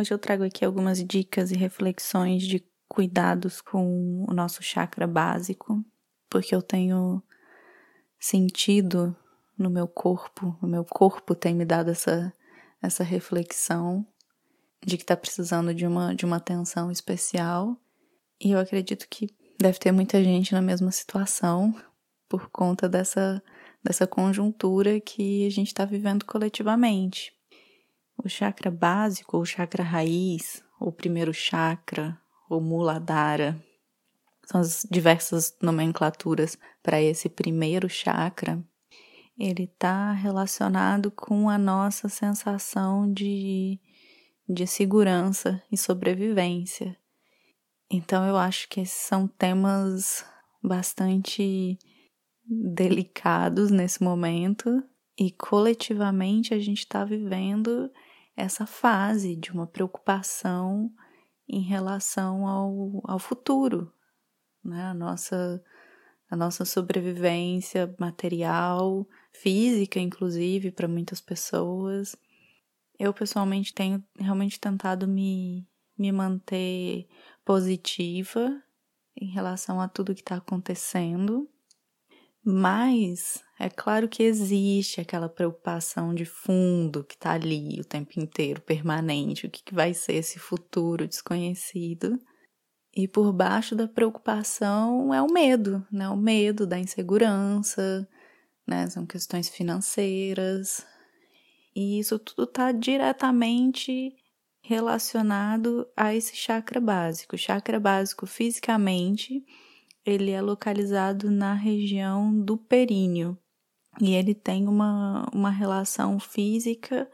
Hoje eu trago aqui algumas dicas e reflexões de cuidados com o nosso chakra básico, porque eu tenho sentido no meu corpo, o meu corpo tem me dado essa, essa reflexão de que está precisando de uma, de uma atenção especial. E eu acredito que deve ter muita gente na mesma situação por conta dessa, dessa conjuntura que a gente está vivendo coletivamente. O chakra básico, ou chakra raiz, o primeiro chakra, ou muladhara, são as diversas nomenclaturas para esse primeiro chakra. Ele está relacionado com a nossa sensação de, de segurança e sobrevivência. Então eu acho que esses são temas bastante delicados nesse momento e coletivamente a gente está vivendo essa fase de uma preocupação em relação ao, ao futuro, né? A nossa, a nossa sobrevivência material, física, inclusive, para muitas pessoas. Eu, pessoalmente, tenho realmente tentado me, me manter positiva em relação a tudo que está acontecendo, mas é claro que existe aquela preocupação de fundo que está ali o tempo inteiro, permanente, o que, que vai ser esse futuro desconhecido. E por baixo da preocupação é o medo, né? O medo da insegurança, né? São questões financeiras. E isso tudo está diretamente relacionado a esse chakra básico. O chakra básico fisicamente, ele é localizado na região do períneo. E ele tem uma, uma relação física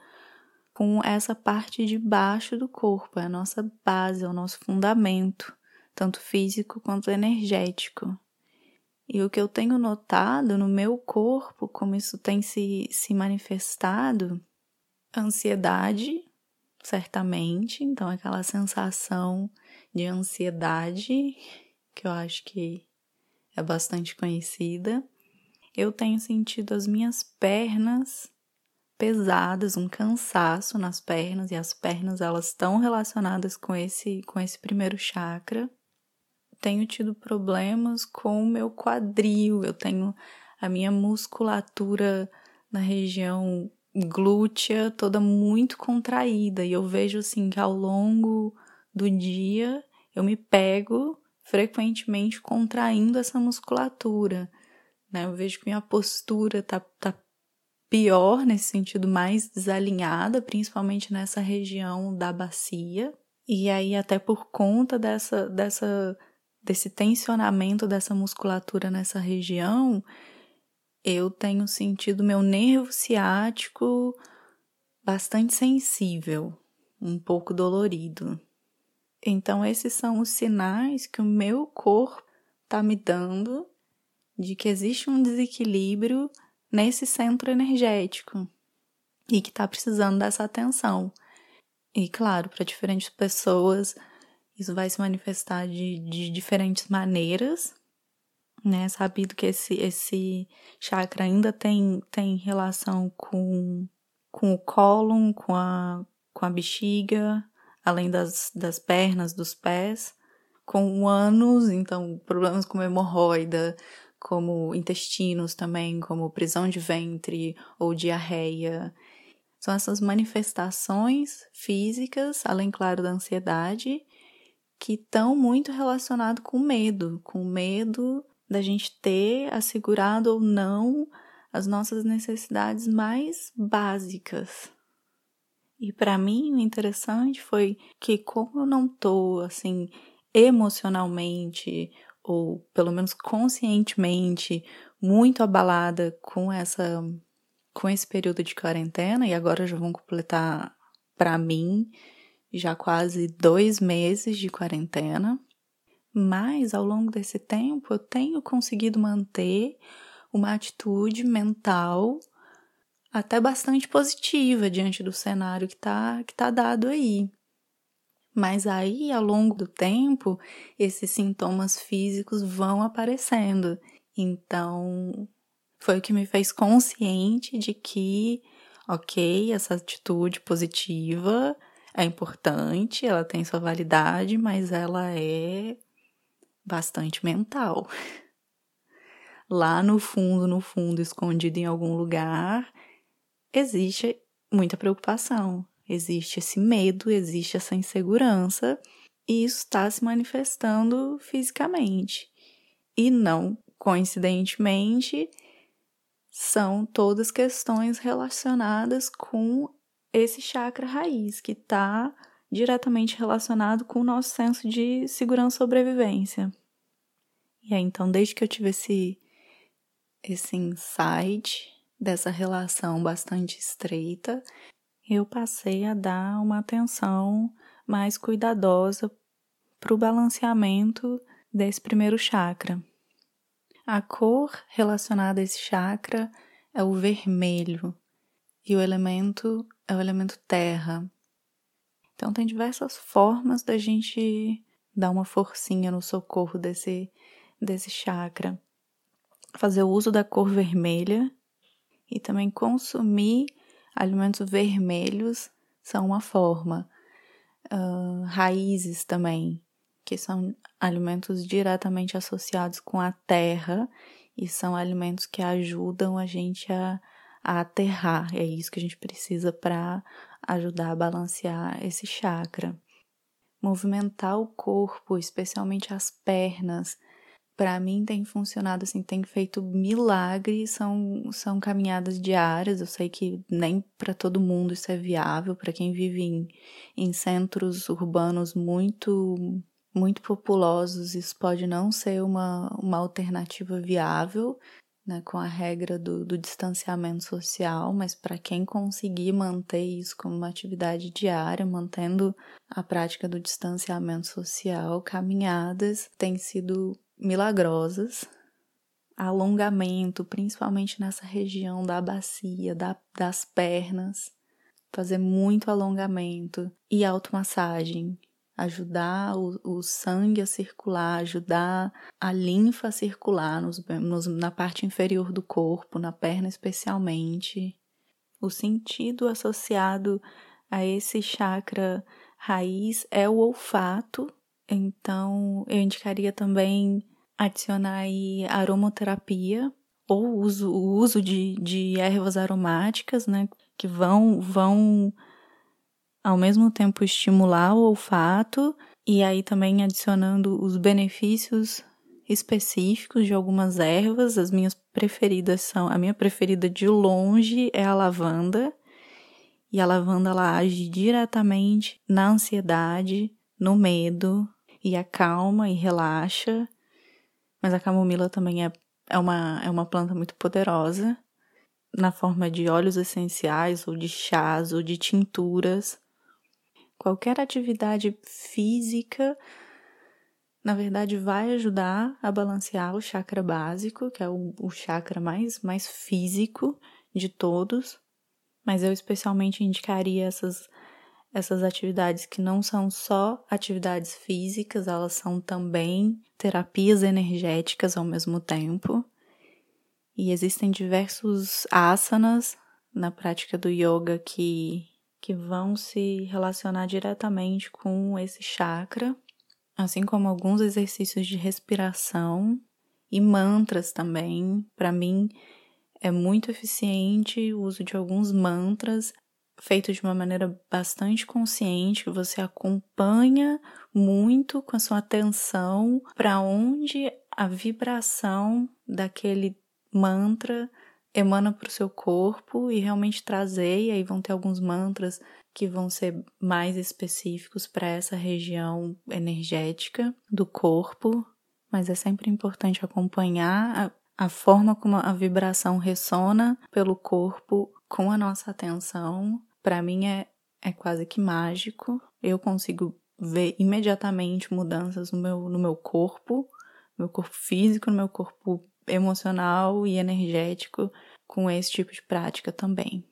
com essa parte de baixo do corpo, é a nossa base, é o nosso fundamento, tanto físico quanto energético. E o que eu tenho notado no meu corpo, como isso tem se, se manifestado, ansiedade, certamente, então aquela sensação de ansiedade que eu acho que é bastante conhecida. Eu tenho sentido as minhas pernas pesadas, um cansaço nas pernas e as pernas elas estão relacionadas com esse com esse primeiro chakra. Tenho tido problemas com o meu quadril, eu tenho a minha musculatura na região glútea toda muito contraída e eu vejo assim que ao longo do dia eu me pego frequentemente contraindo essa musculatura, né? Eu vejo que minha postura tá, tá pior nesse sentido, mais desalinhada, principalmente nessa região da bacia. E aí até por conta dessa dessa desse tensionamento dessa musculatura nessa região, eu tenho sentido meu nervo ciático bastante sensível, um pouco dolorido. Então, esses são os sinais que o meu corpo está me dando de que existe um desequilíbrio nesse centro energético e que está precisando dessa atenção. E, claro, para diferentes pessoas, isso vai se manifestar de, de diferentes maneiras, né? Sabido que esse, esse chakra ainda tem, tem relação com, com o cólon, com a, com a bexiga, além das, das pernas, dos pés, com ânus, então problemas como hemorroida, como intestinos também, como prisão de ventre ou diarreia. São essas manifestações físicas, além, claro, da ansiedade, que estão muito relacionadas com medo, com medo da gente ter assegurado ou não as nossas necessidades mais básicas. E para mim o interessante foi que como eu não tô assim emocionalmente ou pelo menos conscientemente muito abalada com essa com esse período de quarentena e agora já vão completar para mim já quase dois meses de quarentena. Mas ao longo desse tempo eu tenho conseguido manter uma atitude mental até bastante positiva diante do cenário que está que tá dado aí. Mas aí, ao longo do tempo, esses sintomas físicos vão aparecendo. Então, foi o que me fez consciente de que, ok, essa atitude positiva é importante, ela tem sua validade, mas ela é bastante mental. Lá no fundo, no fundo, escondido em algum lugar, existe muita preocupação, existe esse medo, existe essa insegurança, e isso está se manifestando fisicamente. E não coincidentemente, são todas questões relacionadas com esse chakra raiz, que está diretamente relacionado com o nosso senso de segurança e sobrevivência. E aí, então, desde que eu tive esse, esse insight dessa relação bastante estreita, eu passei a dar uma atenção mais cuidadosa para o balanceamento desse primeiro chakra. A cor relacionada a esse chakra é o vermelho e o elemento é o elemento terra. Então tem diversas formas da gente dar uma forcinha no socorro desse desse chakra. Fazer o uso da cor vermelha e também consumir alimentos vermelhos são uma forma. Uh, raízes também, que são alimentos diretamente associados com a terra e são alimentos que ajudam a gente a, a aterrar. É isso que a gente precisa para ajudar a balancear esse chakra. Movimentar o corpo, especialmente as pernas, para mim tem funcionado assim, tem feito milagres, são, são caminhadas diárias. Eu sei que nem para todo mundo isso é viável, para quem vive em, em centros urbanos muito muito populosos, isso pode não ser uma, uma alternativa viável, né, com a regra do, do distanciamento social, mas para quem conseguir manter isso como uma atividade diária, mantendo a prática do distanciamento social, caminhadas têm sido milagrosas. Alongamento, principalmente nessa região da bacia, da, das pernas, fazer muito alongamento e automassagem ajudar o, o, sangue a circular, ajudar a linfa a circular nos, nos, na parte inferior do corpo, na perna especialmente. O sentido associado a esse chakra raiz é o olfato, então eu indicaria também adicionar aí aromoterapia ou uso, o uso de, de ervas aromáticas, né, que vão, vão ao mesmo tempo estimular o olfato e aí também adicionando os benefícios específicos de algumas ervas. As minhas preferidas são, a minha preferida de longe é a lavanda. E a lavanda ela age diretamente na ansiedade, no medo e acalma e relaxa. Mas a camomila também é, é, uma, é uma planta muito poderosa na forma de óleos essenciais ou de chás ou de tinturas Qualquer atividade física, na verdade, vai ajudar a balancear o chakra básico, que é o, o chakra mais, mais físico de todos. Mas eu especialmente indicaria essas, essas atividades que não são só atividades físicas, elas são também terapias energéticas ao mesmo tempo. E existem diversos asanas na prática do yoga que que vão se relacionar diretamente com esse chakra, assim como alguns exercícios de respiração e mantras também. Para mim é muito eficiente o uso de alguns mantras feito de uma maneira bastante consciente, que você acompanha muito com a sua atenção para onde a vibração daquele mantra emana para o seu corpo e realmente trazer, e aí vão ter alguns mantras que vão ser mais específicos para essa região energética do corpo, mas é sempre importante acompanhar a, a forma como a vibração ressona pelo corpo com a nossa atenção. Para mim é, é quase que mágico. Eu consigo ver imediatamente mudanças no meu, no meu corpo, no meu corpo físico, no meu corpo emocional e energético com esse tipo de prática também.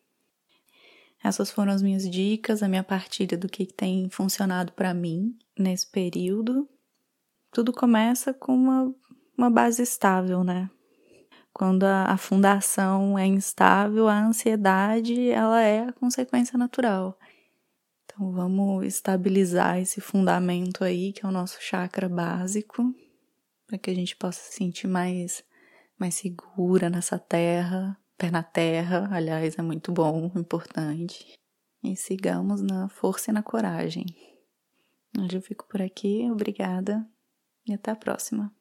Essas foram as minhas dicas, a minha partilha do que tem funcionado para mim nesse período. Tudo começa com uma, uma base estável, né? Quando a, a fundação é instável, a ansiedade ela é a consequência natural. Então vamos estabilizar esse fundamento aí, que é o nosso chakra básico, para que a gente possa se sentir mais, mais segura nessa terra, pé na terra, aliás, é muito bom, importante. E sigamos na força e na coragem. Hoje eu fico por aqui, obrigada e até a próxima.